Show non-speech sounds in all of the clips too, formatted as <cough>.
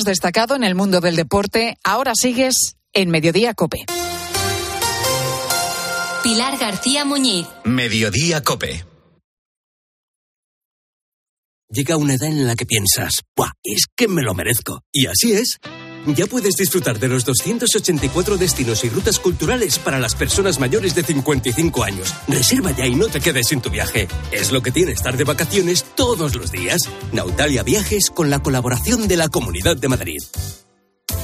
más destacado en el mundo del deporte, ahora sigues en Mediodía Cope. Pilar García Muñiz. Mediodía Cope. Llega una edad en la que piensas, ¡buah! Es que me lo merezco. Y así es. Ya puedes disfrutar de los 284 destinos y rutas culturales para las personas mayores de 55 años. Reserva ya y no te quedes sin tu viaje. Es lo que tiene estar de vacaciones todos los días. Nautalia Viajes con la colaboración de la Comunidad de Madrid.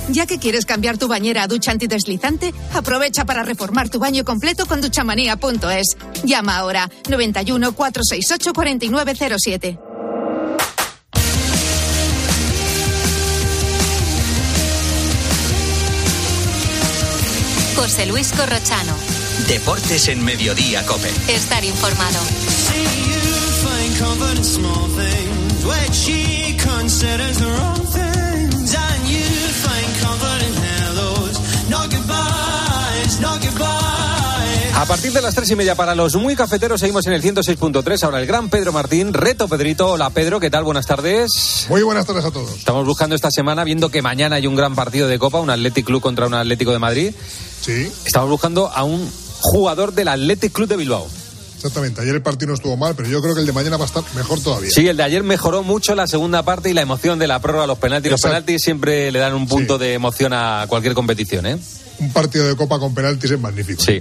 Ya que quieres cambiar tu bañera a ducha antideslizante, aprovecha para reformar tu baño completo con duchamanía.es. Llama ahora 91 468 4907. José Luis Corrochano. Deportes en Mediodía Cope. Estar informado. A partir de las tres y media para los muy cafeteros seguimos en el 106.3. Ahora el gran Pedro Martín, reto Pedrito. Hola Pedro, ¿qué tal? Buenas tardes. Muy buenas tardes a todos. Estamos buscando esta semana, viendo que mañana hay un gran partido de Copa, un Athletic Club contra un Atlético de Madrid. Sí. Estamos buscando a un jugador del Athletic Club de Bilbao. Exactamente, ayer el partido no estuvo mal, pero yo creo que el de mañana va a estar mejor todavía. Sí, el de ayer mejoró mucho la segunda parte y la emoción de la prórroga, los penaltis. Los penaltis siempre le dan un punto Sí. de emoción a cualquier competición, ¿eh? Un partido de Copa con penaltis es magnífico. Sí.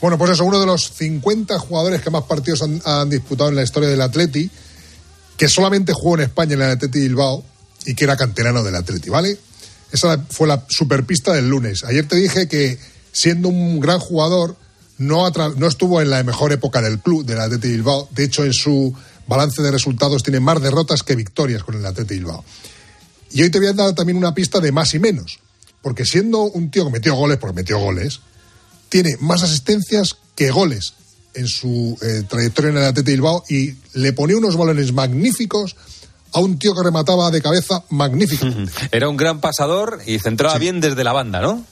Bueno, pues eso, uno de los 50 jugadores que más partidos han, han disputado en la historia del Atleti, que solamente jugó en España en el Atleti Bilbao y que era canterano del Atleti, ¿vale? Esa fue la superpista del lunes. Ayer te dije que siendo un gran jugador no, no estuvo en la mejor época del club del Atleti Bilbao. De hecho, en su balance de resultados tiene más derrotas que victorias con el Atleti Bilbao. Y hoy te voy a dar también una pista de más y menos. Porque siendo un tío que metió goles, porque metió goles, tiene más asistencias que goles en su eh, trayectoria en el Atleti Bilbao y le ponía unos balones magníficos a un tío que remataba de cabeza magníficamente. Era un gran pasador y centraba Sí. bien desde la banda, ¿no?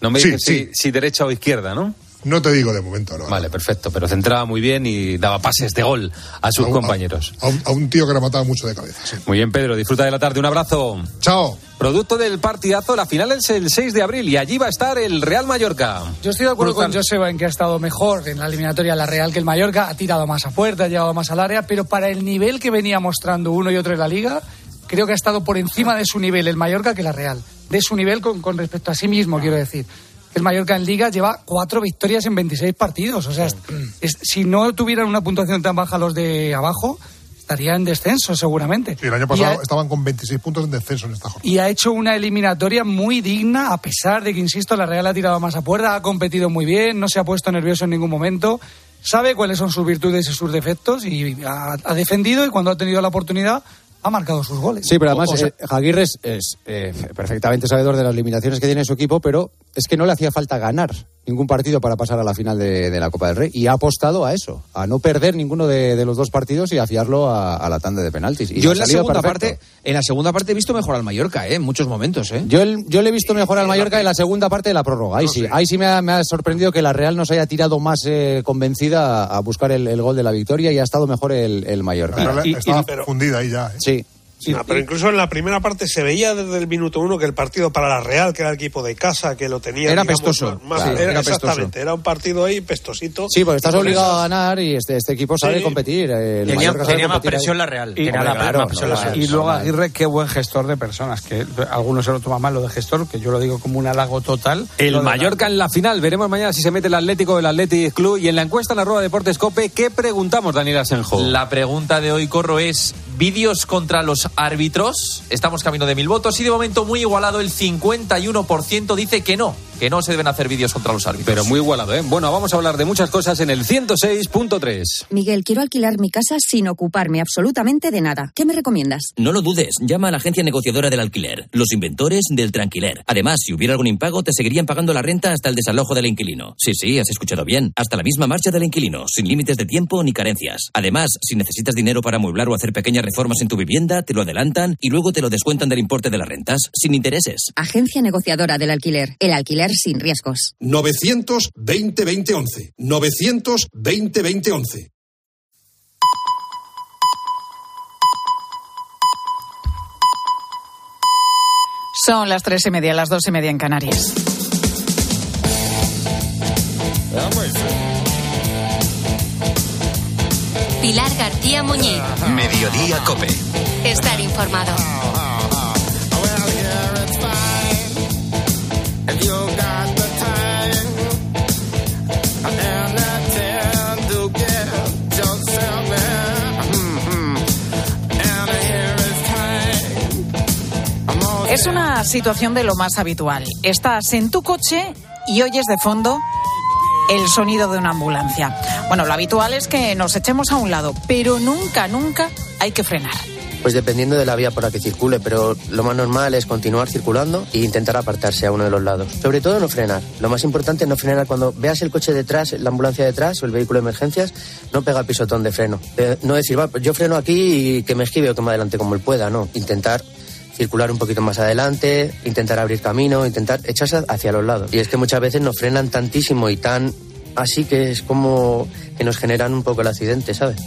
No me Sí, dices si derecha o izquierda, ¿no? No te digo de momento, no. Vale, perfecto, pero centraba muy bien y daba pases de gol a sus A un- compañeros. A, un, a un tío que remataba mucho de cabeza. sí. Muy bien, Pedro, disfruta de la tarde. Un abrazo. Chao. Producto del partidazo, la final es el 6 de abril y allí va a estar el Real Mallorca. Yo estoy de acuerdo Brutal. con Joseba en que ha estado mejor en la eliminatoria la Real que el Mallorca, ha tirado más a puerta, ha llegado más al área, pero para el nivel que venía mostrando uno y otro en la liga, creo que ha estado por encima de su nivel el Mallorca que la Real. De su nivel con, con respecto a sí mismo, quiero decir. El Mallorca en liga lleva cuatro victorias en 26 partidos. O sea, es- es- si no tuvieran una puntuación tan baja los de abajo, estaría en descenso seguramente. Sí, el año pasado ha- estaban con 26 puntos en descenso en esta jornada. y ha hecho una eliminatoria muy digna, a pesar de que, insisto, la Real ha tirado más a puerta, ha competido muy bien, no se ha puesto nervioso en ningún momento, sabe cuáles son sus virtudes y sus defectos y ha, ha defendido y cuando ha tenido la oportunidad ha marcado sus goles. Sí, pero además O sea, eh, Aguirre es, es, eh, perfectamente sabedor de las limitaciones que tiene su equipo, pero es que no le hacía falta ganar ningún partido para pasar a la final de, de la Copa del Rey y ha apostado a eso, a no perder ninguno de, de los dos partidos y a fiarlo a, a la tanda de penaltis. Y Yo en la segunda perfecto. parte, en la segunda parte he visto mejor al Mallorca, ¿eh? en muchos momentos, ¿eh? Yo, el- yo le he visto mejor al Mallorca en la segunda parte de la prórroga. Ahí sí, ahí sí me ha, me ha sorprendido que la Real nos haya tirado más eh, convencida a, a buscar el, el gol de la victoria y ha estado mejor el, el Mallorca. La Real y- estaba y- fundida ahí ya. ¿eh? Sí. Ah, pero incluso en la primera parte se veía desde el minuto uno que el partido para la Real, que era el equipo de casa, que lo tenía. Era digamos, pestoso. más- más- Claro, era- era pestoso. exactamente, era un partido ahí pestosito. Sí, porque estás obligado esas- a ganar y este, este equipo sabe Sí. competir. eh, el Tenía, más competir ahí. presión la Real. Y- Tenía Hombre, la claro, más presión la normal. Real. Y luego. Aguirre, qué buen gestor de personas, que algunos se lo toman mal lo de gestor, que yo lo digo como un halago total. El Mallorca en la final. Veremos mañana si se mete el Atlético del Athletic Club. Y en la encuesta en arroba Deportes Cope, ¿qué preguntamos, Daniel Asenjo? La pregunta de hoy, Corro, es vídeos contra los árbitros. Estamos camino de mil votos y de momento muy igualado. El 51% dice que no, que no se deben hacer vídeos contra los árbitros. Pero muy igualado, ¿eh? Bueno, vamos a hablar de muchas cosas en el 106.3. Miguel, quiero alquilar mi casa sin ocuparme absolutamente de nada. ¿Qué me recomiendas? No lo dudes, llama a la agencia negociadora del alquiler, los inventores del tranquiler. Además, si hubiera algún impago, te seguirían pagando la renta hasta el desalojo del inquilino. Sí, sí, has escuchado bien. Hasta la misma marcha del inquilino, sin límites de tiempo ni carencias. Además, si necesitas dinero para amueblar o hacer pequeñas reformas en tu vivienda, te lo adelantan y luego te lo descuentan del importe de las rentas, sin intereses. Agencia negociadora del alquiler. El alquiler sin riesgos. 920 2011. 920 2011. Son las tres y media, las dos y media en Canarias. Pilar García Muñiz. Mediodía Cope. Estar informado. Es una situación de lo más habitual. Estás en tu coche y oyes de fondo el sonido de una ambulancia. Bueno, lo habitual es que nos echemos a un lado, pero nunca, nunca hay que frenar. Pues dependiendo de la vía por la que circule, pero lo más normal es continuar circulando e intentar apartarse a uno de los lados. Sobre todo no frenar. Lo más importante es no frenar cuando veas el coche detrás, la ambulancia detrás o el vehículo de emergencias, no pega el pisotón de freno. Eh, no decir, va, yo freno aquí y que me esquive o que me adelante como él pueda, no. Intentar circular un poquito más adelante, intentar abrir camino, intentar echarse hacia los lados. Y es que muchas veces nos frenan tantísimo y tan así que es como que nos generan un poco el accidente, ¿sabes?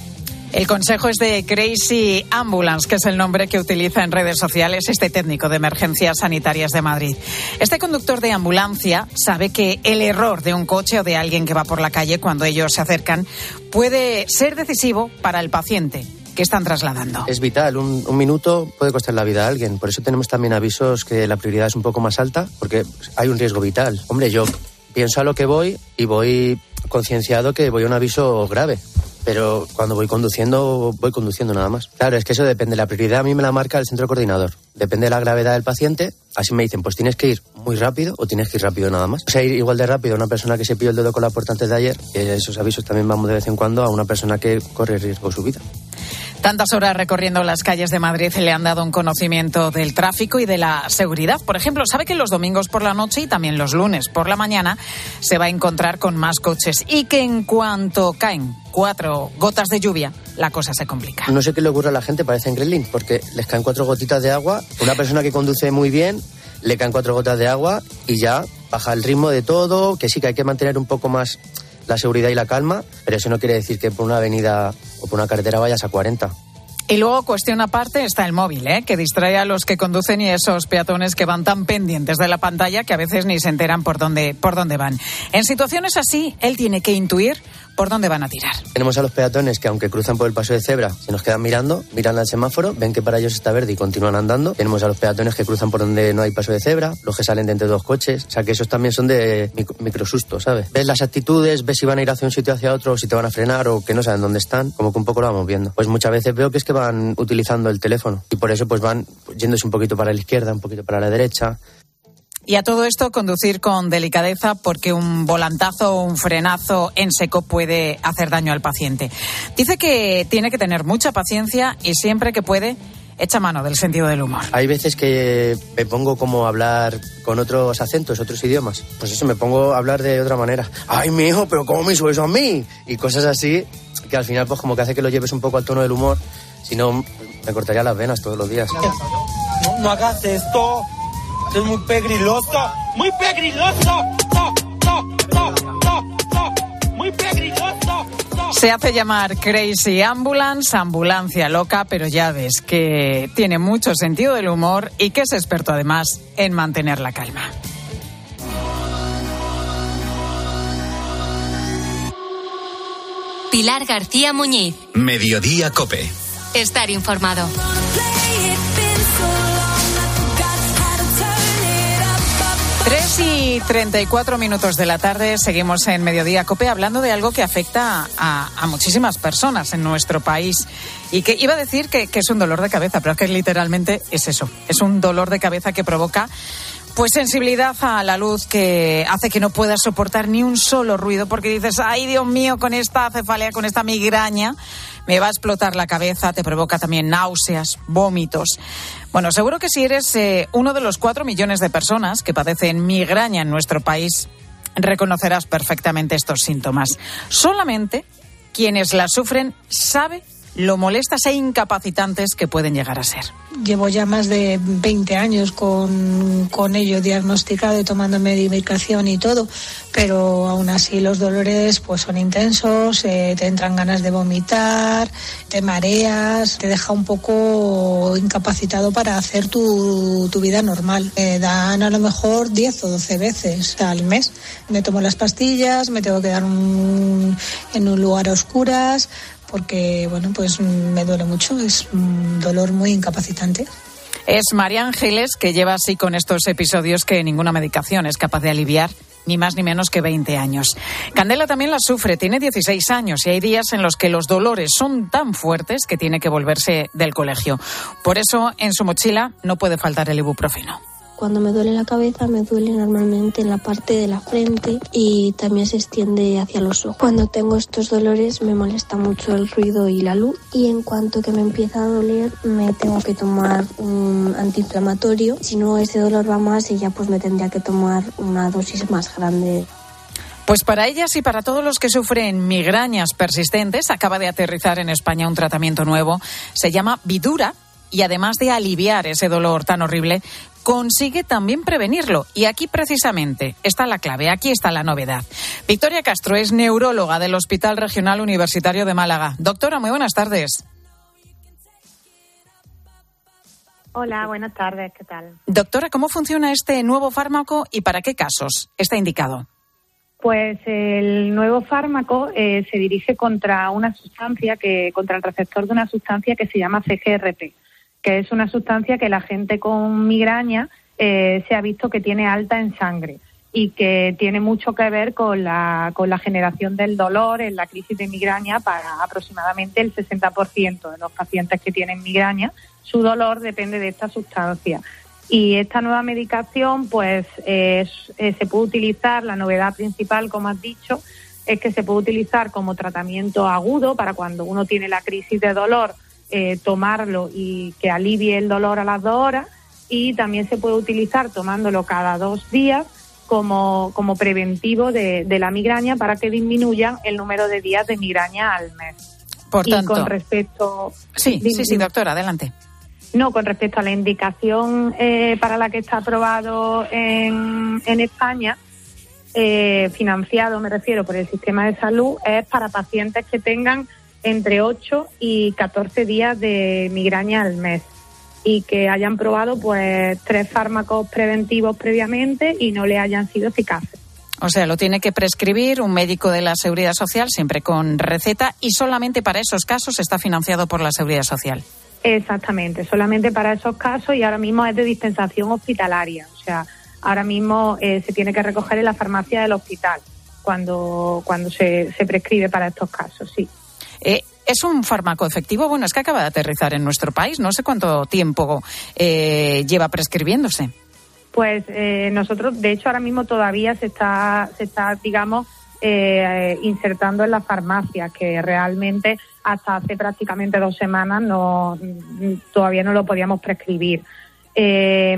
El consejo es de Crazy Ambulance, que es el nombre que utiliza en redes sociales este técnico de emergencias sanitarias de Madrid. Este conductor de ambulancia sabe que el error de un coche o de alguien que va por la calle cuando ellos se acercan puede ser decisivo para el paciente que están trasladando. Es vital, un, minuto puede costar la vida a alguien. Por eso tenemos también avisos que la prioridad es un poco más alta, porque hay un riesgo vital. Hombre, yo pienso a lo que voy y voy concienciado que voy a un aviso grave. Pero cuando voy conduciendo, voy conduciendo nada más. Claro, es que eso depende. La prioridad a mí me la marca el centro coordinador. Depende de la gravedad del paciente. Así me dicen, pues tienes que ir muy rápido o tienes que ir rápido nada más. O sea, ir igual de rápido a una persona que se pilló el dedo con la puerta antes de ayer. Esos avisos también vamos de vez en cuando a una persona que corre riesgo su vida. Tantas horas recorriendo las calles de Madrid le han dado un conocimiento del tráfico y de la seguridad. Por ejemplo, sabe que los domingos por la noche y también los lunes por la mañana se va a encontrar con más coches y que en cuanto caen cuatro gotas de lluvia, la cosa se complica. No sé qué le ocurre a la gente, parece en Gremlin, porque les caen cuatro gotitas de agua. Una persona que conduce muy bien, le caen cuatro gotas de agua y ya baja el ritmo de todo, que sí que hay que mantener un poco más la seguridad y la calma, pero eso no quiere decir que por una avenida o por una carretera vayas a 40. Y luego, cuestión aparte, está el móvil, ¿eh? que distrae a los que conducen y esos peatones que van tan pendientes de la pantalla que a veces ni se enteran por dónde, por dónde van. En situaciones así, él tiene que intuir por dónde van a tirar. Tenemos a los peatones que aunque cruzan por el paso de cebra, se nos quedan mirando, miran al semáforo, ven que para ellos está verde y continúan andando. Tenemos a los peatones que cruzan por donde no hay paso de cebra, los que salen de entre dos coches, o sea que esos también son de microsustos, ¿sabes? Ves las actitudes, ves si van a ir hacia un sitio hacia otro, si te van a frenar o que no saben dónde están, como que un poco lo vamos viendo. Pues muchas veces veo que es que van utilizando el teléfono y por eso pues van yéndose un poquito para la izquierda, un poquito para la derecha, y a todo esto conducir con delicadeza porque un volantazo o un frenazo en seco puede hacer daño al paciente. Dice que tiene que tener mucha paciencia y siempre que puede echa mano del sentido del humor. Hay veces que me pongo como a hablar con otros acentos, otros idiomas. Pues eso, me pongo a hablar de otra manera. Ay, mi hijo, pero ¿cómo me hizo eso a mí? Y cosas así que al final pues como que hace que lo lleves un poco al tono del humor. Si no, me cortaría las venas todos los días. No, no hagas esto es muy pegriloso, muy pegriloso. No, no, no, no, no, muy pegriloso. Se hace llamar Crazy Ambulance, ambulancia loca, pero ya ves que tiene mucho sentido del humor y que es experto además en mantener la calma. Pilar García Muñiz. Mediodía Cope. Estar informado. Tres y 34 minutos de la tarde seguimos en Mediodía Cope hablando de algo que afecta a, a muchísimas personas en nuestro país. Y que iba a decir que, que, es un dolor de cabeza, pero es que literalmente es eso, es un dolor de cabeza que provoca pues sensibilidad a la luz que hace que no puedas soportar ni un solo ruido porque dices, ay Dios mío, con esta cefalea, con esta migraña, me va a explotar la cabeza, te provoca también náuseas, vómitos. Bueno, seguro que si eres eh, uno de los cuatro millones de personas que padecen migraña en nuestro país, reconocerás perfectamente estos síntomas. Solamente quienes la sufren sabe lo molestas e incapacitantes que pueden llegar a ser. Llevo ya más de 20 años con, con ello diagnosticado y tomando medicación y todo, pero aún así los dolores pues son intensos, eh, te entran ganas de vomitar, te mareas, te deja un poco incapacitado para hacer tu, tu vida normal. Me dan a lo mejor 10 o 12 veces al mes. Me tomo las pastillas, me tengo que dar en un lugar a oscuras, porque bueno, pues me duele mucho, es un dolor muy incapacitante. Es María Ángeles que lleva así con estos episodios que ninguna medicación es capaz de aliviar, ni más ni menos que 20 años. Candela también la sufre, tiene 16 años y hay días en los que los dolores son tan fuertes que tiene que volverse del colegio. Por eso en su mochila no puede faltar el ibuprofeno. Cuando me duele la cabeza me duele normalmente en la parte de la frente y también se extiende hacia los ojos. Cuando tengo estos dolores me molesta mucho el ruido y la luz y en cuanto que me empieza a doler me tengo que tomar un antiinflamatorio. Si no ese dolor va más y ya pues me tendría que tomar una dosis más grande. Pues para ellas y para todos los que sufren migrañas persistentes, acaba de aterrizar en España un tratamiento nuevo. Se llama Vidura y además de aliviar ese dolor tan horrible, consigue también prevenirlo. Y aquí precisamente está la clave, aquí está la novedad. Victoria Castro es neuróloga del Hospital Regional Universitario de Málaga. Doctora, muy buenas tardes. Hola, buenas tardes, ¿qué tal? Doctora, ¿cómo funciona este nuevo fármaco y para qué casos está indicado? Pues el nuevo fármaco eh, se dirige contra una sustancia que, contra el receptor de una sustancia que se llama CGRP, que es una sustancia que la gente con migraña eh, se ha visto que tiene alta en sangre y que tiene mucho que ver con la, con la generación del dolor en la crisis de migraña para aproximadamente el 60% de los pacientes que tienen migraña. Su dolor depende de esta sustancia. Y esta nueva medicación, pues es- eh, se puede utilizar, la novedad principal, como has dicho, es que se puede utilizar como tratamiento agudo para cuando uno tiene la crisis de dolor, eh, tomarlo y que alivie el dolor a las dos horas. Y también se puede utilizar tomándolo cada dos días como, como preventivo de, de la migraña para que disminuyan el número de días de migraña al mes. Por y tanto- con respecto. Sí, sí, sí, doctora, adelante. No, con respecto a la indicación eh, para la que está aprobado en, en España, eh, financiado, me refiero, por el sistema de salud, es para pacientes que tengan entre 8 y 14 días de migraña al mes y que hayan probado pues tres fármacos preventivos previamente y no le hayan sido eficaces. O sea, lo tiene que prescribir un médico de la Seguridad Social, siempre con receta, y solamente para esos casos está financiado por la Seguridad Social. Exactamente, solamente para esos casos y ahora mismo es de dispensación hospitalaria. O sea, ahora mismo eh, se tiene que recoger en la farmacia del hospital cuando, cuando se, se prescribe para estos casos, sí. ¿Es un fármaco efectivo? Bueno, es que acaba de aterrizar en nuestro país. No sé cuánto tiempo eh, lleva prescribiéndose. Pues eh, nosotros, de hecho, ahora mismo todavía se está, se está digamos, eh, insertando en las farmacias, que realmente hasta hace prácticamente dos semanas no, todavía no lo podíamos prescribir. Eh,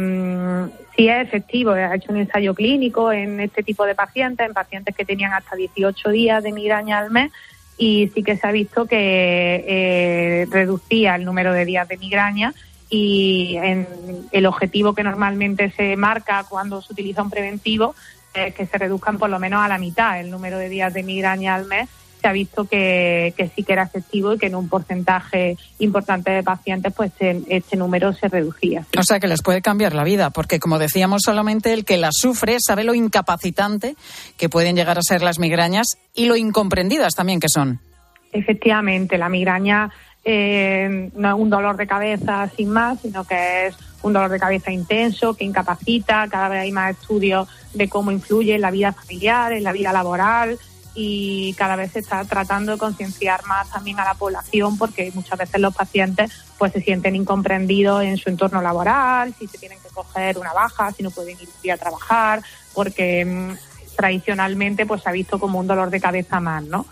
sí es efectivo, ha hecho un ensayo clínico en este tipo de pacientes, en pacientes que tenían hasta 18 días de migraña al mes y sí que se ha visto que eh, reducía el número de días de migraña y en el objetivo que normalmente se marca cuando se utiliza un preventivo es que se reduzcan por lo menos a la mitad el número de días de migraña al mes. Se ha visto que, que sí que era efectivo y que en un porcentaje importante de pacientes pues este número se reducía. O sea, que les puede cambiar la vida, porque como decíamos, solamente el que la sufre sabe lo incapacitante que pueden llegar a ser las migrañas y lo incomprendidas también que son. Efectivamente, la migraña eh, no es un dolor de cabeza sin más, sino que es un dolor de cabeza intenso, que incapacita. Cada vez hay más estudios de cómo influye en la vida familiar, en la vida laboral y cada vez se está tratando de concienciar más también a la población porque muchas veces los pacientes pues se sienten incomprendidos en su entorno laboral, si se tienen que coger una baja, si no pueden ir a trabajar, porque mm, tradicionalmente pues se ha visto como un dolor de cabeza más, ¿no?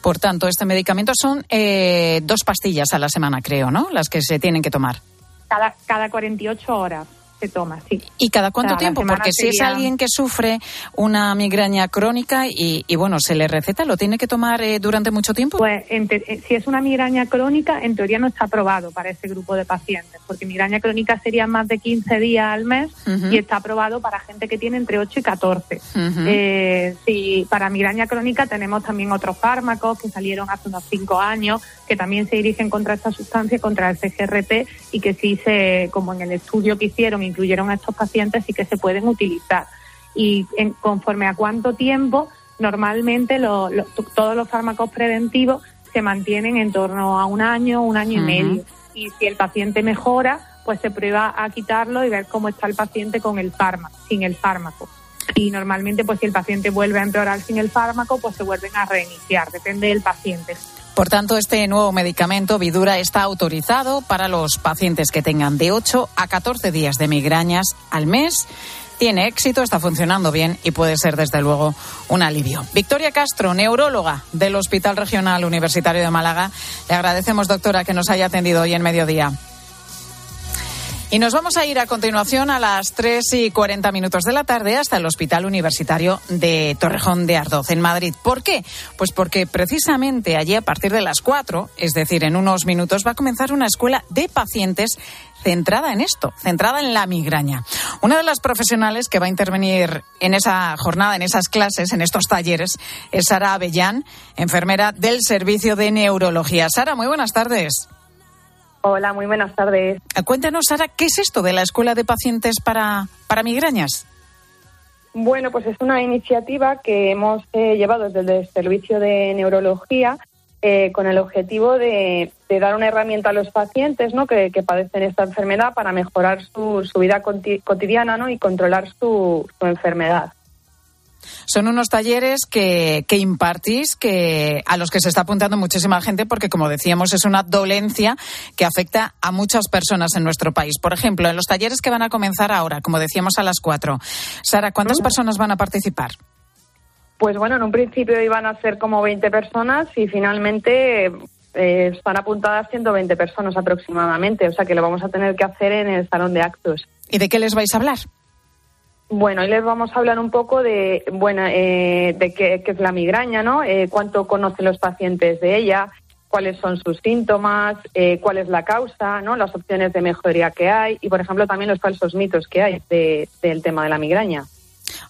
Por tanto, este medicamento son eh, dos pastillas a la semana, creo, ¿no? Las que se tienen que tomar. cada, cada 48 horas. Se toma, sí. ¿Y cada cuánto O sea, tiempo? Porque si es sería- alguien que sufre una migraña crónica y, y, bueno, se le receta, ¿lo tiene que tomar eh, durante mucho tiempo? Pues en te- eh, si es una migraña crónica, en teoría no está aprobado para ese grupo de pacientes, porque migraña crónica sería más de 15 días al mes Ujú. y está aprobado para gente que tiene entre 8 y 14. Ujú. Eh, sí, para migraña crónica tenemos también otros fármacos que salieron hace unos 5 años, que también se dirigen contra esta sustancia, contra el CGRP, y que sí se, como en el estudio que hicieron, incluyeron a estos pacientes, sí que se pueden utilizar. Y en- conforme a cuánto tiempo, normalmente lo- lo- todos los fármacos preventivos se mantienen en torno a un año, un año y medio. Y si el paciente mejora, pues se prueba a quitarlo y ver cómo está el paciente con el fármaco, sin el fármaco. Y normalmente, pues si el paciente vuelve a empeorar sin el fármaco, pues se vuelven a reiniciar, depende del paciente. Por tanto, este nuevo medicamento Vidura está autorizado para los pacientes que tengan de 8 a 14 días de migrañas al mes. Tiene éxito, está funcionando bien y puede ser desde luego un alivio. Victoria Castro, neuróloga del Hospital Regional Universitario de Málaga. Le agradecemos, doctora, que nos haya atendido hoy en mediodía. Y nos vamos a ir a continuación a las 3 y 40 minutos de la tarde hasta el Hospital Universitario de Torrejón de Ardoz, en Madrid. ¿Por qué? Pues porque precisamente allí a partir de las 4, es decir, en unos minutos, va a comenzar una escuela de pacientes centrada en esto, centrada en la migraña. Una de las profesionales que va a intervenir en esa jornada, en esas clases, en estos talleres, es Sara Avellán, enfermera del Servicio de Neurología. Sara, muy buenas tardes. Hola, muy buenas tardes. Cuéntanos, Sara, ¿qué es esto de la escuela de pacientes para, para migrañas? Bueno, pues es una iniciativa que hemos eh, llevado desde el Servicio de Neurología eh, con el objetivo de, de dar una herramienta a los pacientes ¿no? que, que padecen esta enfermedad para mejorar su, su vida cotidiana ¿no? y controlar su, su enfermedad. Son unos talleres que, que impartís, que a los que se está apuntando muchísima gente, porque como decíamos es una dolencia que afecta a muchas personas en nuestro país. Por ejemplo, en los talleres que van a comenzar ahora, como decíamos a las cuatro. Sara, ¿cuántas personas van a participar? Pues bueno, en un principio iban a ser como 20 personas y finalmente eh, están apuntadas 120 personas aproximadamente, o sea que lo vamos a tener que hacer en el salón de actos. ¿Y de qué les vais a hablar? Bueno, hoy les vamos a hablar un poco de, bueno, eh, de qué, qué es la migraña, ¿no? Eh, cuánto conocen los pacientes de ella, cuáles son sus síntomas, eh, cuál es la causa, ¿no? Las opciones de mejoría que hay y, por ejemplo, también los falsos mitos que hay de- del tema de la migraña.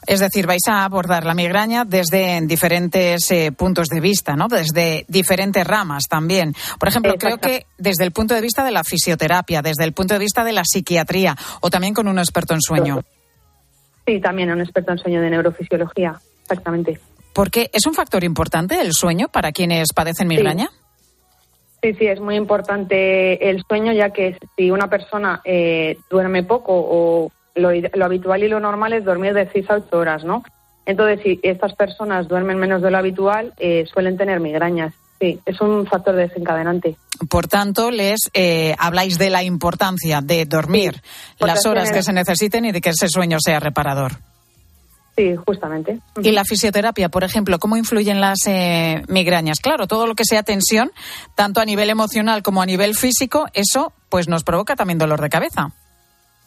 Es decir, vais a abordar la migraña desde diferentes eh, puntos de vista, ¿no? Desde diferentes ramas también. Por ejemplo, creo que desde el punto de vista de la fisioterapia, desde el punto de vista de la psiquiatría o también con un experto en sueño. Sí, también un experto en sueño de neurofisiología, exactamente. Porque es un factor importante el sueño para quienes padecen migraña. Sí, sí, es muy importante el sueño, ya que si una persona eh, duerme poco o lo, habitual y lo normal es dormir de 6 a 8 horas, ¿no? Entonces, si estas personas duermen menos de lo habitual, eh, suelen tener migrañas. Sí, es un factor desencadenante. Por tanto, les eh, habláis de la importancia de dormir las horas que se necesiten y de que ese sueño sea reparador. Sí, justamente. Y la fisioterapia, por ejemplo, ¿cómo influyen las eh, migrañas? Claro, todo lo que sea tensión, tanto a nivel emocional como a nivel físico, eso pues nos provoca también dolor de cabeza.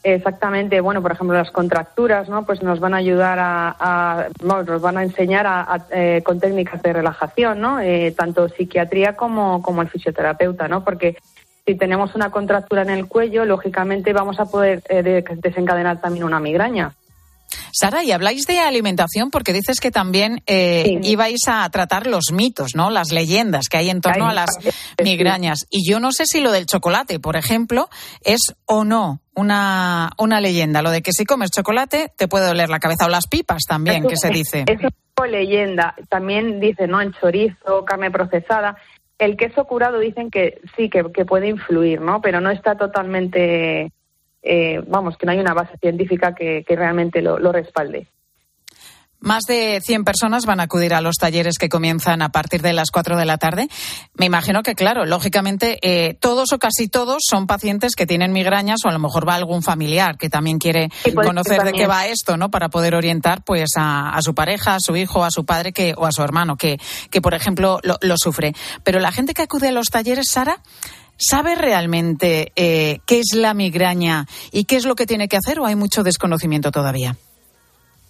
Exactamente, bueno, por ejemplo, las contracturas, ¿no? Pues nos van a ayudar a, nos van a enseñar a, eh, con técnicas de relajación, ¿no? Eh, tanto psiquiatría como, como el fisioterapeuta, ¿no? Porque si tenemos una contractura en el cuello, lógicamente vamos a poder eh, de- desencadenar también una migraña. Sara, y habláis de alimentación porque dices que también eh, ibais a tratar los mitos, ¿no? Las leyendas que hay en torno a las migrañas. Y yo no sé si lo del chocolate, por ejemplo, es o no una, una leyenda. Lo de que si comes chocolate te puede doler la cabeza o las pipas también, que se dice. Es un poco leyenda. También dice, ¿no? El chorizo, carne procesada. El queso curado dicen que sí, que, que puede influir, ¿no? Pero no está totalmente, eh, vamos, que no hay una base científica que, que realmente lo, lo respalde. Más de 100 personas van a acudir a los talleres que comienzan a partir de las 4 de la tarde. Me imagino que, claro, lógicamente, eh, todos o casi todos son pacientes que tienen migrañas o a lo mejor va algún familiar que también quiere conocer de qué va esto, ¿no? Para poder orientar, pues, a, a su pareja, a su hijo, a su padre que, o a su hermano que, que por ejemplo, lo, lo sufre. Pero la gente que acude a los talleres, Sara, ¿Sabe realmente eh, qué es la migraña y qué es lo que tiene que hacer o hay mucho desconocimiento todavía?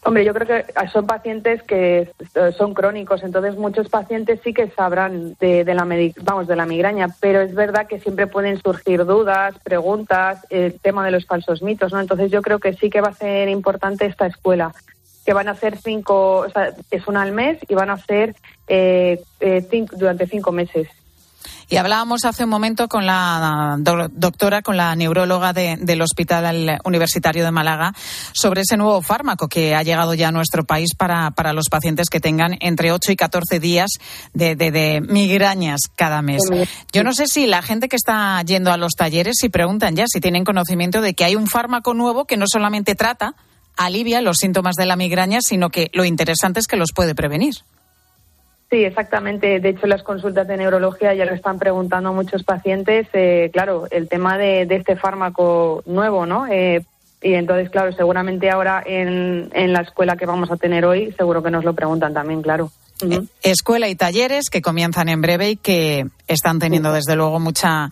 Hombre, yo creo que son pacientes que son crónicos, entonces muchos pacientes sí que sabrán de, la vamos de la migraña, pero es verdad que siempre pueden surgir dudas, preguntas, el tema de los falsos mitos, ¿no? Entonces yo creo que sí que va a ser importante esta escuela, que van a ser cinco, o sea, es una al mes y van a ser eh, eh, durante cinco meses. Y hablábamos hace un momento con la doctora, con la neuróloga del Hospital Universitario de Málaga, sobre ese nuevo fármaco que ha llegado ya a nuestro país para, para los pacientes que tengan entre 8 y 14 días de, de, migrañas cada mes. Yo no sé si la gente que está yendo a los talleres, si preguntan ya, si tienen conocimiento de que hay un fármaco nuevo que no solamente trata, alivia los síntomas de la migraña, sino que lo interesante es que los puede prevenir. Sí, exactamente. De hecho, las consultas de neurología ya lo están preguntando muchos pacientes. Eh, claro, el tema de, este fármaco nuevo, ¿no? Eh, y entonces, claro, seguramente ahora en, en la escuela que vamos a tener hoy, seguro que nos lo preguntan también, claro. Eh, escuela y talleres que comienzan en breve y que están teniendo desde luego mucha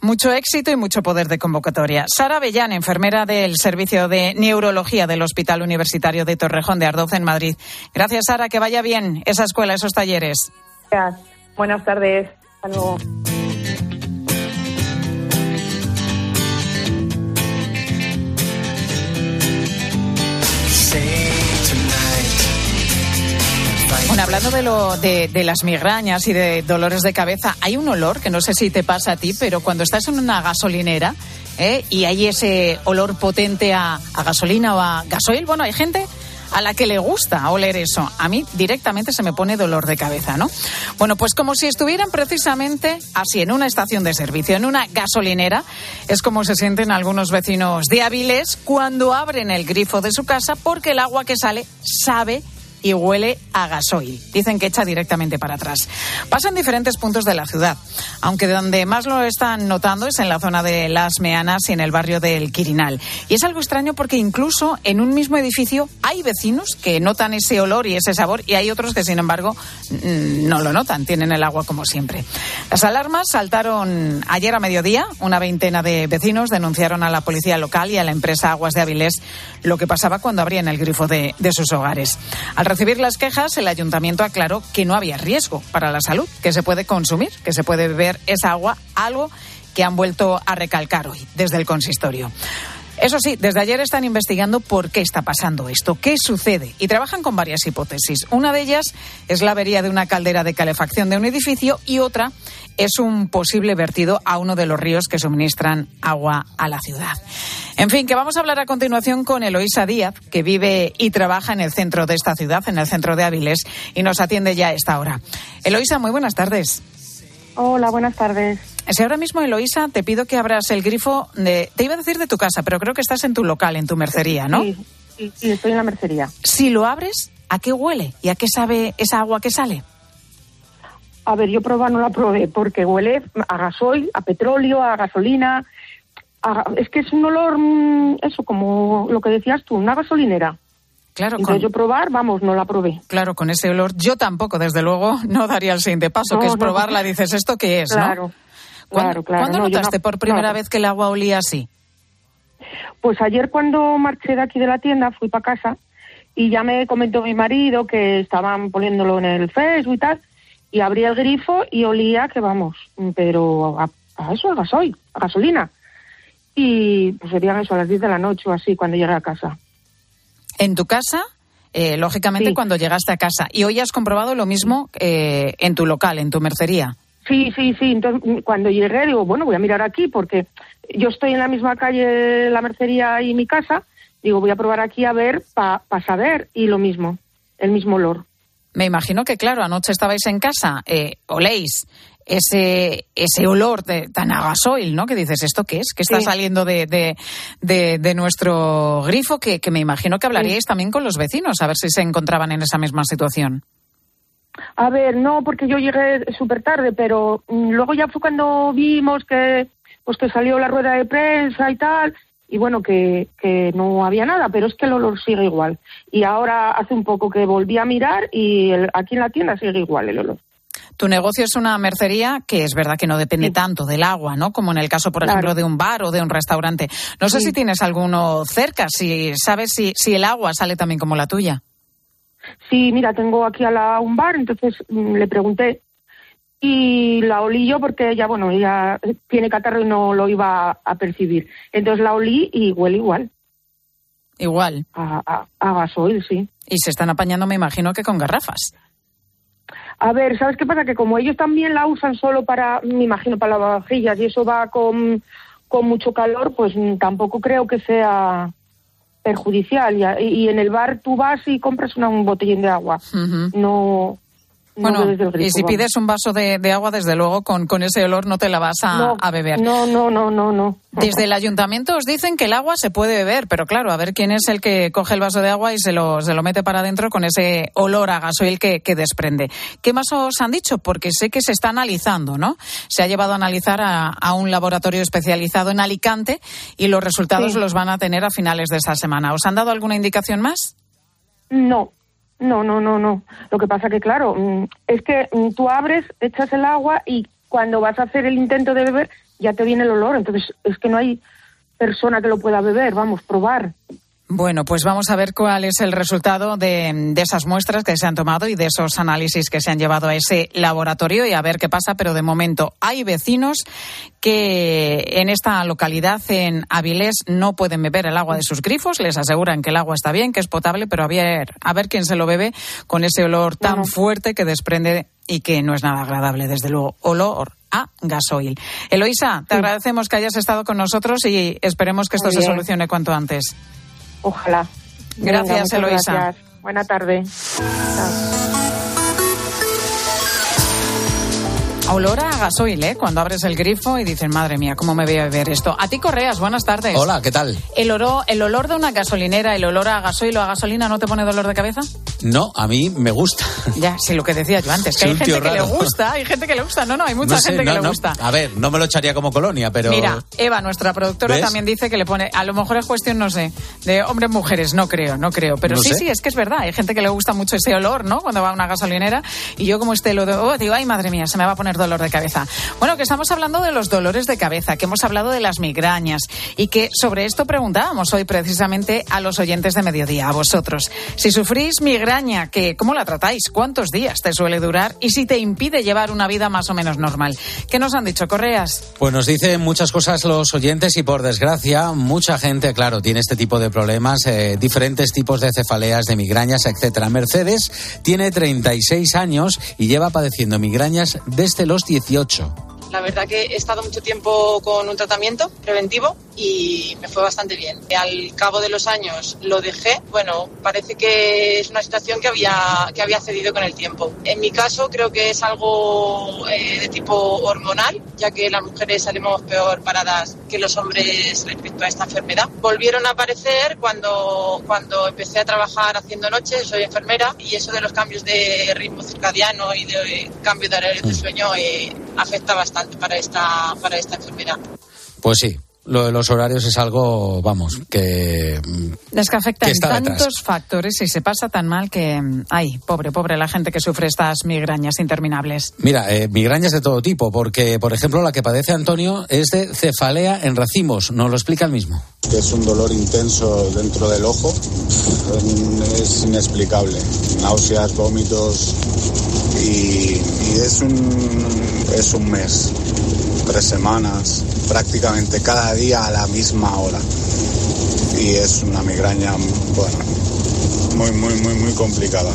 mucho éxito y mucho poder de convocatoria. Sara Bellán, enfermera del Servicio de Neurología del Hospital Universitario de Torrejón de Ardoz en Madrid. Gracias, Sara, que vaya bien esa escuela, esos talleres. Gracias. Buenas tardes. Hasta luego. Hablando de, lo, de, las migrañas y de dolores de cabeza, hay un olor que no sé si te pasa a ti, pero cuando estás en una gasolinera ¿eh? y hay ese olor potente a, a gasolina o a gasoil, bueno, hay gente a la que le gusta oler eso. A mí directamente se me pone dolor de cabeza, ¿no? Bueno, pues como si estuvieran precisamente así en una estación de servicio, en una gasolinera, es como se sienten algunos vecinos de Avilés cuando abren el grifo de su casa porque el agua que sale sabe y huele a gasoil. Dicen que echa directamente para atrás. Pasa en diferentes puntos de la ciudad, aunque donde más lo están notando es en la zona de Las Meanas y en el barrio del Quirinal. Y es algo extraño porque incluso en un mismo edificio hay vecinos que notan ese olor y ese sabor y hay otros que, sin embargo, no lo notan, tienen el agua como siempre. Las alarmas saltaron ayer a mediodía. Una veintena de vecinos denunciaron a la policía local y a la empresa Aguas de Avilés lo que pasaba cuando abrían el grifo de, de sus hogares. Recibir las quejas, el ayuntamiento aclaró que no había riesgo para la salud, que se puede consumir, que se puede beber esa agua, algo que han vuelto a recalcar hoy desde el consistorio. Eso sí, desde ayer están investigando por qué está pasando esto, qué sucede, y trabajan con varias hipótesis. Una de ellas es la avería de una caldera de calefacción de un edificio y otra es un posible vertido a uno de los ríos que suministran agua a la ciudad. En fin, que vamos a hablar a continuación con Eloísa Díaz, que vive y trabaja en el centro de esta ciudad, en el centro de Áviles, y nos atiende ya a esta hora. Eloísa, muy buenas tardes. Hola, buenas tardes. Si ahora mismo, Eloísa, te pido que abras el grifo de. Te iba a decir de tu casa, pero creo que estás en tu local, en tu mercería, ¿no? Sí, sí, estoy en la mercería. Si lo abres, ¿a qué huele y a qué sabe esa agua que sale? A ver, yo probar no la probé porque huele a gasoil, a petróleo, a gasolina. es que es un olor, mm, eso, como lo que decías tú, una gasolinera. Claro, Entonces yo probar, vamos, no la probé. Claro, con ese olor yo tampoco, desde luego, <laughs> no daría el siguiente paso, que es probarla. Dices, ¿esto qué es? Claro, claro, claro. ¿Cuándo notaste por primera vez que el agua olía así? Pues ayer cuando marché de aquí de la tienda, fui para casa y ya me comentó mi marido que estaban poniéndolo en el Facebook y tal, y abrí el grifo y olía que vamos, pero a, eso, a gasoil, a gasolina. Y pues serían eso a las 10 de la noche o así cuando llegué a casa. ¿En tu casa? Eh, lógicamente cuando llegaste a casa. ¿Y hoy has comprobado lo mismo eh, en tu local, en tu mercería? Sí, sí, sí. Entonces, cuando llegué, digo, bueno, voy a mirar aquí porque yo estoy en la misma calle, la mercería y mi casa. Digo, voy a probar aquí a ver para saber. Y lo mismo, el mismo olor. Me imagino que, claro, anoche estabais en casa, eh, oléis ese, ese olor de, tan a gasoil, ¿no? Que dices, ¿esto qué es? Que está saliendo de, de, de, nuestro grifo, que, que, me imagino que hablaríais también con los vecinos, a ver si se encontraban en esa misma situación. A ver, no, porque yo llegué súper tarde, pero mm, luego ya fue cuando vimos que, pues que salió la rueda de prensa y tal, y bueno, que, que no había nada, pero es que el olor sigue igual. Y ahora hace un poco que volví a mirar y aquí en la tienda sigue igual el olor. Tu negocio es una mercería que es verdad que no depende tanto del agua, ¿no? Como en el caso, por Claro. ejemplo, de un bar o de un restaurante. No sé Sí. si tienes alguno cerca, si sabes si, si el agua sale también como la tuya. Sí, mira, tengo aquí a la, un bar, entonces mm, le pregunté y la olí yo porque ella, bueno, ella tiene catarro y no lo iba a, a percibir. Entonces la olí y huele igual. Igual. A, a, a gasoil, sí. Y se están apañando, me imagino, que con garrafas. A ver, ¿sabes qué pasa? Que como ellos también la usan solo para, me imagino, para lavavajillas y eso va con, con mucho calor, pues tampoco creo que sea perjudicial. Y, y en el bar tú vas y compras una, un botellín de agua. No Bueno, y si pides un vaso de, de agua, desde luego, con, con ese olor no te la vas a, No, a beber. No, no, no, no, no. Desde el ayuntamiento os dicen que el agua se puede beber, pero claro, a ver quién es el que coge el vaso de agua y se lo, se lo mete para adentro con ese olor a gasoil que, que desprende. ¿Qué más os han dicho? Porque sé que se está analizando, ¿no? Se ha llevado a analizar a, a un laboratorio especializado en Alicante y los resultados Sí. los van a tener a finales de esta semana. ¿Os han dado alguna indicación más? No, no, no, no, no. Lo que pasa que, claro, mm, es que mm, tú abres, echas el agua y cuando vas a hacer el intento de beber ya te viene el olor. Entonces es que no hay persona que lo pueda beber. Vamos, probar. Bueno, pues vamos a ver cuál es el resultado de, de esas muestras que se han tomado y de esos análisis que se han llevado a ese laboratorio y a ver qué pasa. Pero de momento hay vecinos que en esta localidad, en Avilés, no pueden beber el agua de sus grifos. Les aseguran que el agua está bien, que es potable, pero a ver, a ver quién se lo bebe con ese olor tan fuerte que desprende y que no es nada agradable, desde luego. Olor a gasoil. Eloisa, te agradecemos que hayas estado con nosotros y esperemos que esto se solucione cuanto antes. Ojalá. Gracias, Venga, Eloisa. gracias. Buena tarde. A gasoil, ¿eh? Cuando abres el grifo y dices, madre mía, ¿cómo me voy a beber esto? A ti, Correas, buenas tardes. Hola, ¿qué tal? ¿El, oro, ¿El olor de una gasolinera, el olor a gasoil o a gasolina no te pone dolor de cabeza? No, a mí me gusta. Ya, sí, lo que decía yo antes, que Soy hay gente que le gusta, hay gente que le gusta. No, no, hay mucha No sé, gente no, que le gusta. A ver, no me lo echaría como colonia, pero... Mira, Eva, nuestra productora, ¿Ves? también dice que le pone, a lo mejor es cuestión, no sé, de hombres, mujeres, no creo, no creo. Pero sí, sé. sí, es que es verdad, hay gente que le gusta mucho ese olor, ¿no? Cuando va a una gasolinera y yo como este lo oh, digo, ay, madre mía, se me va a poner dolor de cabeza. Bueno, que estamos hablando de los dolores de cabeza, que hemos hablado de las migrañas y que sobre esto preguntábamos hoy precisamente a los oyentes de mediodía, a vosotros. Si sufrís migraña, que, ¿cómo la tratáis? ¿Cuántos días te suele durar? Y si te impide llevar una vida más o menos normal. ¿Qué nos han dicho, Correas? Pues nos dicen muchas cosas los oyentes y por desgracia mucha gente, claro, tiene este tipo de problemas, eh, diferentes tipos de cefaleas, de migrañas, etcétera. Mercedes tiene 36 años y lleva padeciendo migrañas desde los 18. La verdad que he estado mucho tiempo con un tratamiento preventivo y me fue bastante bien. Al cabo de los años lo dejé. Bueno, parece que es una situación que había, que había cedido con el tiempo. En mi caso creo que es algo eh, de tipo hormonal, ya que las mujeres salimos peor paradas que los hombres respecto a esta enfermedad. Volvieron a aparecer cuando, cuando empecé a trabajar haciendo noches, soy enfermera, y eso de los cambios de ritmo circadiano y de cambio de horario de sueño eh, afecta bastante para esta, para esta enfermedad. Pues sí, lo de los horarios es algo, vamos, que... mm, Es que afecta que tantos detrás. factores y se pasa tan mal que, mm, ay, pobre, pobre la gente que sufre estas migrañas interminables. Mira, eh, migrañas de todo tipo, porque, por ejemplo, la que padece Antonio es de cefalea en racimos, nos lo explica el mismo. es un dolor intenso dentro del ojo, es inexplicable. Náuseas, vómitos y, y es, un, es un mes, tres semanas, prácticamente cada día a la misma hora. Y es una migraña, bueno, muy, muy, muy, muy complicada.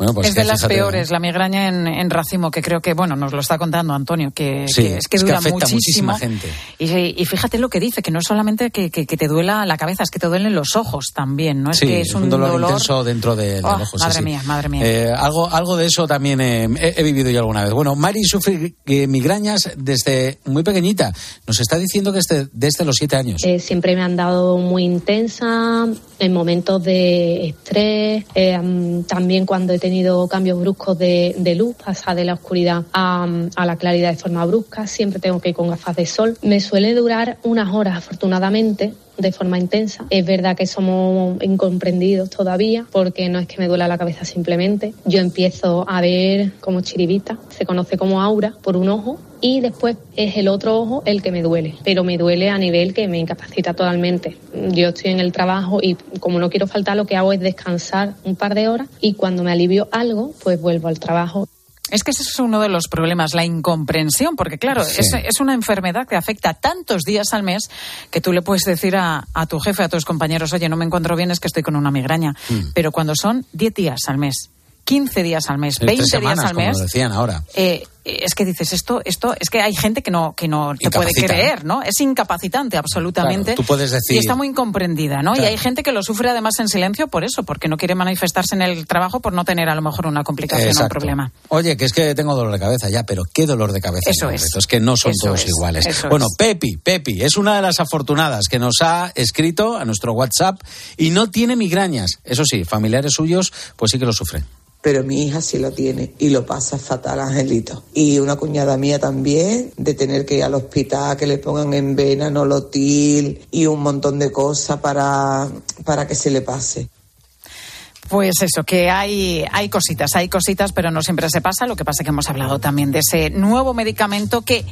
Bueno, pues es de las peores, la migraña en, en racimo, que creo que, bueno, nos lo está contando Antonio, que, Sí, que es que es que dura afecta a muchísimo. muchísima gente. Y, y fíjate lo que dice, que no es solamente que, que- que te duela la cabeza, es que te duelen los ojos también, ¿no? Es sí, que es un, dolor, intenso dentro de- Oh, ojo. sí, madre sí. mía, madre mía. Eh, algo, algo de eso también eh, he, he vivido yo alguna vez. Bueno, Mari sufre eh, migrañas desde muy pequeñita. Nos está diciendo que es de- desde los siete años. Eh, siempre me han dado muy intensa en momentos de estrés, eh, también cuando he tenido cambios bruscos de, luz, pasar de la oscuridad a, a la claridad de forma brusca, siempre tengo que ir con gafas de sol. Me suele durar unas horas, afortunadamente. De forma intensa. Es verdad que somos incomprendidos todavía porque no es que me duela la cabeza simplemente. Yo empiezo a ver como chiribita, se conoce como aura, por un ojo y después es el otro ojo el que me duele, pero me duele a nivel que me incapacita totalmente. Yo estoy en el trabajo y como no quiero faltar lo que hago es descansar un par de horas y cuando me alivio algo pues vuelvo al trabajo. Es que ese es uno de los problemas, la incomprensión, porque claro, Sí. es, es una enfermedad que afecta tantos días al mes que tú le puedes decir a, a tu jefe, a tus compañeros, oye, no me encuentro bien, es que estoy con una migraña. Mm. Pero cuando son 10 días al mes, 15 días al mes, 20 Tres días semanas, al mes, como decían ahora. eh, es que dices esto, esto, es que hay gente que no, que no te puede Incapacita, creer, ¿no? Es incapacitante absolutamente. Claro, tú puedes decir- Y está muy incomprendida, ¿no? Y hay gente que lo sufre además en silencio por eso, porque no quiere manifestarse en el trabajo por no tener a lo mejor una complicación o un problema. Oye, que es que tengo dolor de cabeza ya, pero ¿qué dolor de cabeza? Eso es. Es que no son Eso todos es, iguales. eso Bueno, es. Pepi, Pepi, es una de las afortunadas que nos ha escrito a nuestro WhatsApp y no tiene migrañas. Eso sí, familiares suyos, pues sí que lo sufren. Pero mi hija sí lo tiene y lo pasa fatal, Angelito. Y una cuñada mía también, de tener que ir al hospital, que le pongan en vena nolotil y un montón de cosas para, para que se le pase. Pues eso, que hay, hay cositas, hay cositas, pero no siempre se pasa. Lo que pasa es que hemos hablado también de ese nuevo medicamento que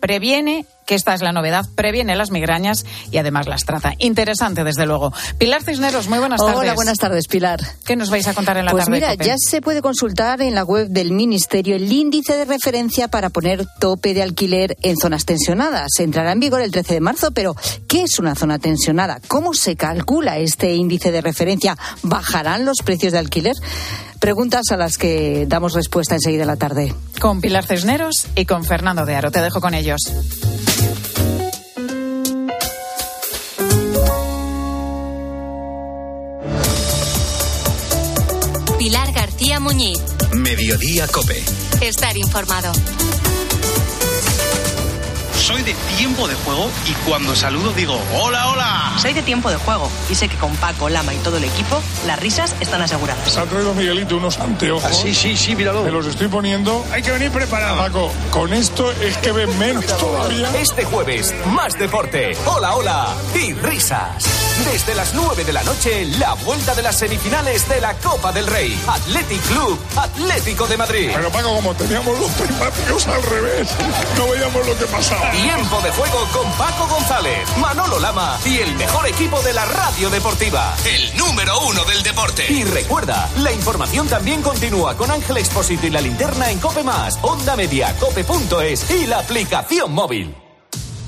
previene, que esta es la novedad, previene las migrañas y además las trata. Interesante, desde luego. Pilar Cisneros, muy buenas tardes. Hola, buenas tardes, Pilar. ¿Qué nos vais a contar en la Pues tarde? mira, ya se puede consultar en la web del Ministerio el índice de referencia para poner tope de alquiler en zonas tensionadas. Entrará en vigor el 13 de marzo, pero ¿qué es una zona tensionada? ¿Cómo se calcula este índice de referencia? ¿Bajarán los precios de alquiler? Preguntas a las que damos respuesta enseguida de la tarde. Con Pilar Cisneros y con Fernando de Aro. Te dejo con ellos. Pilar García Muñiz. Mediodía Cope. Estar informado. Soy de tiempo de juego y cuando saludo digo hola, hola. Soy de tiempo de juego y sé que con Paco, Lama y todo el equipo las risas están aseguradas. Se ha traído Miguelito unos anteojos. Ah, sí, sí, sí, míralo. Me los estoy poniendo. Hay que venir preparado. Paco, con esto es que ven menos todavía. Este jueves, más deporte, hola, hola y risas. Desde las 9 de la noche, la vuelta de las semifinales de la Copa del Rey. Athletic Club, Atlético de Madrid. Pero Paco, como teníamos los primáticos al revés, no veíamos lo que pasaba. Tiempo de juego con Paco González, Manolo Lama y el mejor equipo de la radio deportiva. El número uno del deporte. Y recuerda, la información también continúa con Ángel Expósito y la linterna en Cope Más, Onda Media, Cope.es y la aplicación móvil.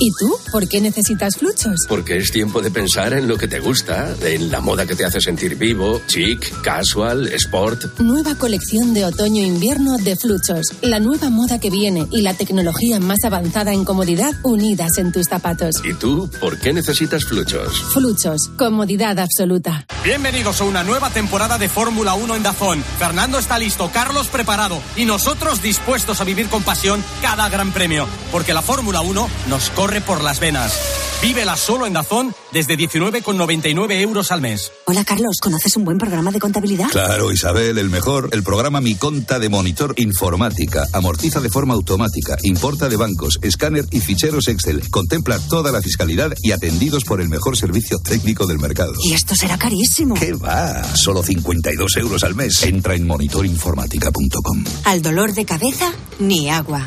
¿Y tú? ¿Por qué necesitas fluchos? Porque es tiempo de pensar en lo que te gusta, en la moda que te hace sentir vivo, chic, casual, sport. Nueva colección de otoño-invierno de Fluchos. La nueva moda que viene y la tecnología más avanzada en comodidad unidas en tus zapatos. ¿Y tú por qué necesitas fluchos? Fluchos. Comodidad absoluta. Bienvenidos a una nueva temporada de Fórmula 1 en Dazón. Fernando está listo, Carlos preparado y nosotros dispuestos a vivir con pasión cada gran premio, porque la Fórmula 1 nos corre por las venas. Vívela solo en Dazón desde 19,99 euros al mes. Hola Carlos, ¿conoces un buen programa de contabilidad? Claro, Isabel, el mejor. El programa Mi Conta de Monitor Informática. Amortiza de forma automática, importa de bancos, escáner y ficheros Excel. Contempla toda la fiscalidad y atendidos por el mejor servicio técnico del mercado. Y esto será carísimo. ¿Qué va? Solo 52 euros al mes. Entra en monitorinformática.com. Al dolor de cabeza, ni agua.